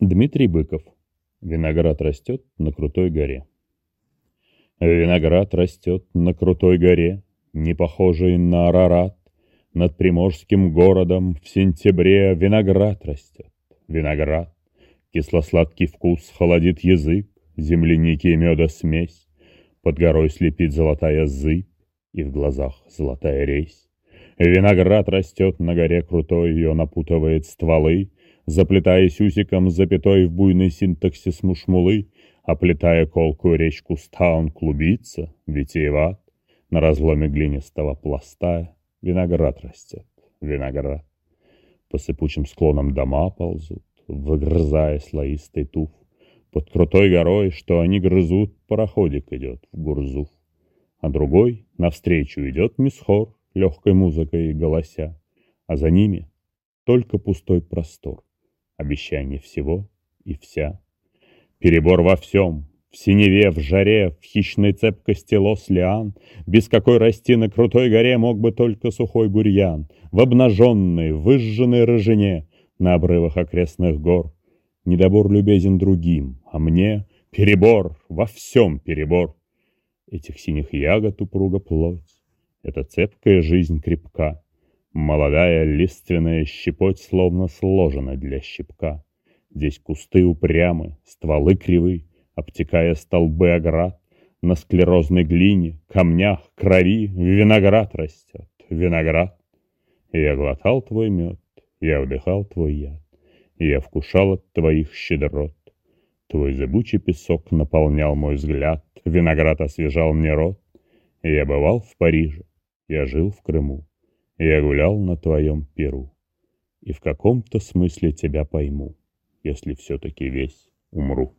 Дмитрий Быков. Виноград растет на крутой горе. Виноград растет на крутой горе, Не похожий на Арарат. Над приморским городом в сентябре Виноград растет, виноград. Кисло-сладкий вкус холодит язык, Земляники и меда смесь. Под горой слепит золотая зыбь, И в глазах золотая резь. Виноград растет на горе крутой, и он опутывает стволы, Заплетаясь усиком запятой в буйный синтаксис мушмулы, Оплетая колкую речь куста, он клубится, витиеват, На разломе глинистого пласта виноград растет, виноград. По сыпучим склонам дома ползут, выгрызая слоистый туф. Под крутой горой, что они грызут, пароходик идет в Гурзуф. А другой навстречу идет мисхор, легкой музыкой голося, А за ними только пустой простор обещание всего и вся. Перебор во всем, в синеве, в жаре, в хищной цепкости лос лиан, Без какой расти на крутой горе мог бы только сухой бурьян, В обнаженной, выжженной рыжине на обрывах окрестных гор. Недобор любезен другим, а мне перебор, во всем перебор. Этих синих ягод упруга плоть, эта цепкая жизнь крепка, Молодая лиственная щепоть словно сложена для щепка. Здесь кусты упрямы, стволы кривы, обтекая столбы оград. На склерозной глине, камнях, крови виноград растет, виноград. Я глотал твой мед, я вдыхал твой яд, я вкушал от твоих щедрот. Твой зыбучий песок наполнял мой взгляд, виноград освежал мне рот. Я бывал в Париже, я жил в Крыму. Я гулял на твоем перу, и в каком-то смысле тебя пойму, если все-таки весь умру.